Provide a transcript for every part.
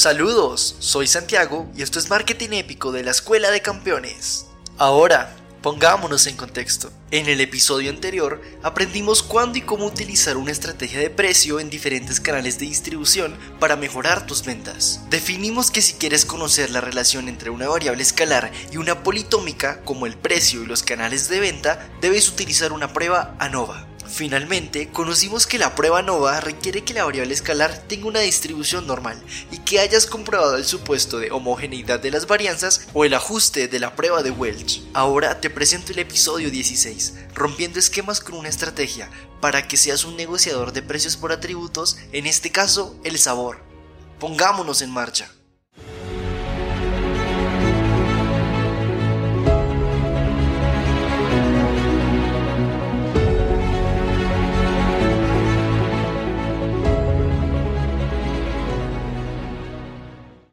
Saludos, soy Santiago y esto es Marketing Épico de la Escuela de Campeones. Ahora, pongámonos en contexto. En el episodio anterior aprendimos cuándo y cómo utilizar una estrategia de precio en diferentes canales de distribución para mejorar tus ventas. Definimos que si quieres conocer la relación entre una variable escalar y una politómica como el precio y los canales de venta, debes utilizar una prueba ANOVA. Finalmente, conocimos que la prueba NOVA requiere que la variable escalar tenga una distribución normal y que hayas comprobado el supuesto de homogeneidad de las varianzas o el ajuste de la prueba de Welch. Ahora te presento el episodio 16, rompiendo esquemas con una estrategia para que seas un negociador de precios por atributos, en este caso el sabor. Pongámonos en marcha.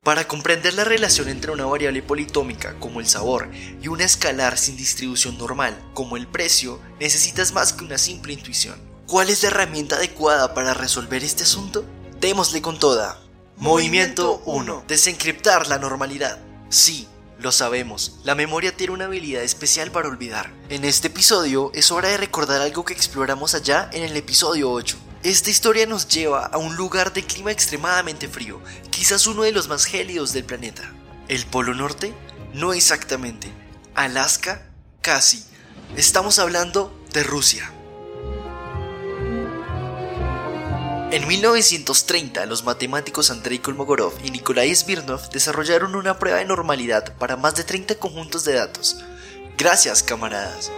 Para comprender la relación entre una variable politómica como el sabor y una escalar sin distribución normal como el precio, necesitas más que una simple intuición. ¿Cuál es la herramienta adecuada para resolver este asunto? Démosle con toda. Movimiento 1. Desencriptar la normalidad. Sí, lo sabemos, la memoria tiene una habilidad especial para olvidar. En este episodio es hora de recordar algo que exploramos allá en el episodio 8. Esta historia nos lleva a un lugar de clima extremadamente frío, quizás uno de los más gélidos del planeta. ¿El Polo Norte? No exactamente. ¿Alaska? Casi. Estamos hablando de Rusia. En 1930, los matemáticos Andrei Kolmogorov y Nikolai Smirnov desarrollaron una prueba de normalidad para más de 30 conjuntos de datos. Gracias, camaradas.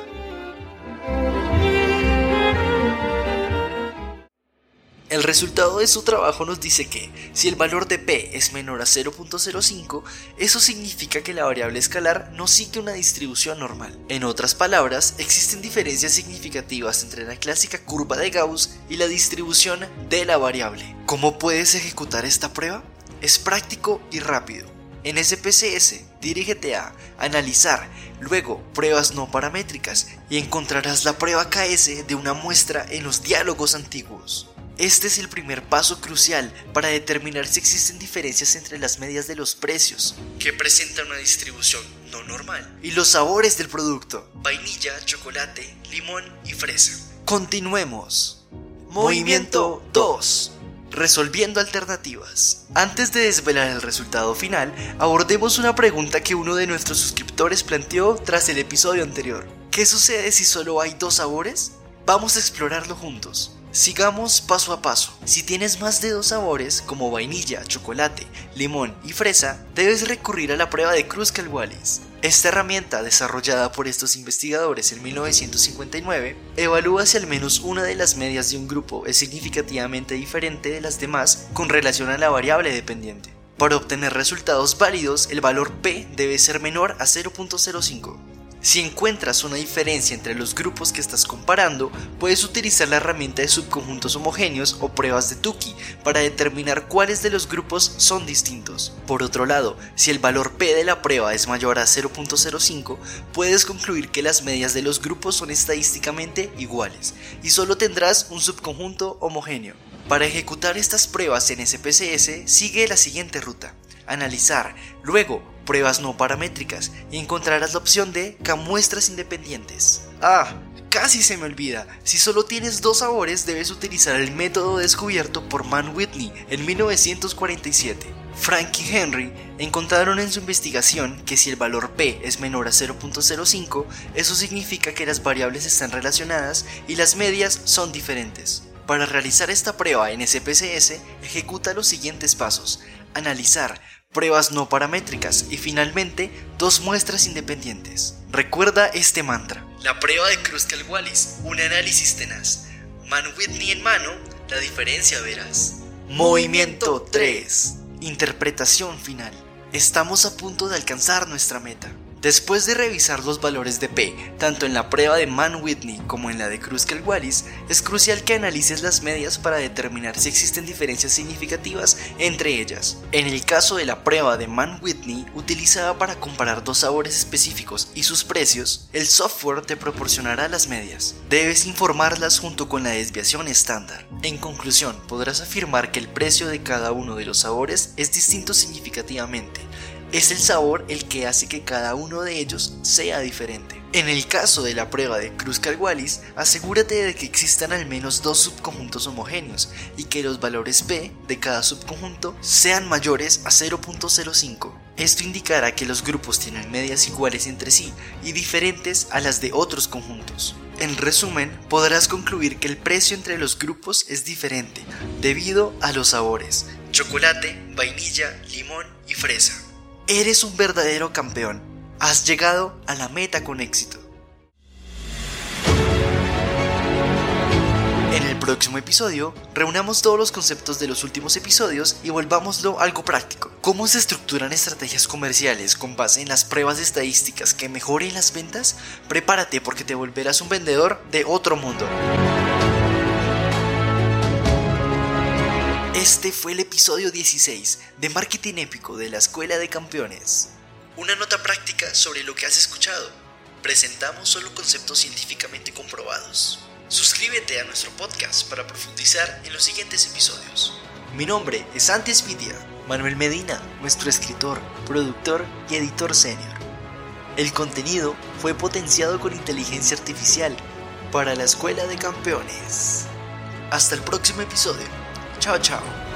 El resultado de su trabajo nos dice que si el valor de p es menor a 0.05, eso significa que la variable escalar no sigue una distribución normal. En otras palabras, existen diferencias significativas entre la clásica curva de Gauss y la distribución de la variable. ¿Cómo puedes ejecutar esta prueba? Es práctico y rápido. En SPSS, dirígete a Analizar, luego Pruebas no paramétricas y encontrarás la prueba KS de una muestra en los diálogos antiguos. Este es el primer paso crucial para determinar si existen diferencias entre las medias de los precios, que presentan una distribución no normal, y los sabores del producto, vainilla, chocolate, limón y fresa. Continuemos. Movimiento 2. Resolviendo alternativas. Antes de desvelar el resultado final, abordemos una pregunta que uno de nuestros suscriptores planteó tras el episodio anterior. ¿Qué sucede si solo hay dos sabores? Vamos a explorarlo juntos. Sigamos paso a paso. Si tienes más de dos sabores, como vainilla, chocolate, limón y fresa, debes recurrir a la prueba de Kruskal-Wallis. Esta herramienta, desarrollada por estos investigadores en 1959, evalúa si al menos una de las medias de un grupo es significativamente diferente de las demás con relación a la variable dependiente. Para obtener resultados válidos, el valor P debe ser menor a 0.05. Si encuentras una diferencia entre los grupos que estás comparando, puedes utilizar la herramienta de subconjuntos homogéneos o pruebas de Tukey para determinar cuáles de los grupos son distintos. Por otro lado, si el valor P de la prueba es mayor a 0.05, puedes concluir que las medias de los grupos son estadísticamente iguales y solo tendrás un subconjunto homogéneo. Para ejecutar estas pruebas en SPSS, sigue la siguiente ruta. Analizar, luego pruebas no paramétricas y encontrarás la opción de K-muestras independientes. Ah, casi se me olvida, si solo tienes dos sabores debes utilizar el método descubierto por Man Whitney en 1947. Frank y Henry encontraron en su investigación que si el valor P es menor a 0.05, eso significa que las variables están relacionadas y las medias son diferentes. Para realizar esta prueba en SPSS, ejecuta los siguientes pasos. Analizar, pruebas no paramétricas y finalmente dos muestras independientes. Recuerda este mantra. La prueba de Kruskal-Wallis, un análisis tenaz. Man Whitney en mano, la diferencia verás. Movimiento 3. Interpretación final. Estamos a punto de alcanzar nuestra meta. Después de revisar los valores de P, tanto en la prueba de Mann-Whitney como en la de Kruskal-Wallis, es crucial que analices las medias para determinar si existen diferencias significativas entre ellas. En el caso de la prueba de Mann-Whitney, utilizada para comparar dos sabores específicos y sus precios, el software te proporcionará las medias. Debes informarlas junto con la desviación estándar. En conclusión, podrás afirmar que el precio de cada uno de los sabores es distinto significativamente es el sabor el que hace que cada uno de ellos sea diferente. En el caso de la prueba de Kruskal-Wallis, asegúrate de que existan al menos dos subconjuntos homogéneos y que los valores P de cada subconjunto sean mayores a 0.05. Esto indicará que los grupos tienen medias iguales entre sí y diferentes a las de otros conjuntos. En resumen, podrás concluir que el precio entre los grupos es diferente debido a los sabores, chocolate, vainilla, limón y fresa. Eres un verdadero campeón. Has llegado a la meta con éxito. En el próximo episodio, reunamos todos los conceptos de los últimos episodios y volvámoslo algo práctico. ¿Cómo se estructuran estrategias comerciales con base en las pruebas estadísticas que mejoren las ventas? Prepárate porque te volverás un vendedor de otro mundo. Este fue el episodio 16 de Marketing Épico de la Escuela de Campeones. Una nota práctica sobre lo que has escuchado. Presentamos solo conceptos científicamente comprobados. Suscríbete a nuestro podcast para profundizar en los siguientes episodios. Mi nombre es Santi Espidia, Manuel Medina, nuestro escritor, productor y editor senior. El contenido fue potenciado con inteligencia artificial para la Escuela de Campeones. Hasta el próximo episodio. Chao, chao.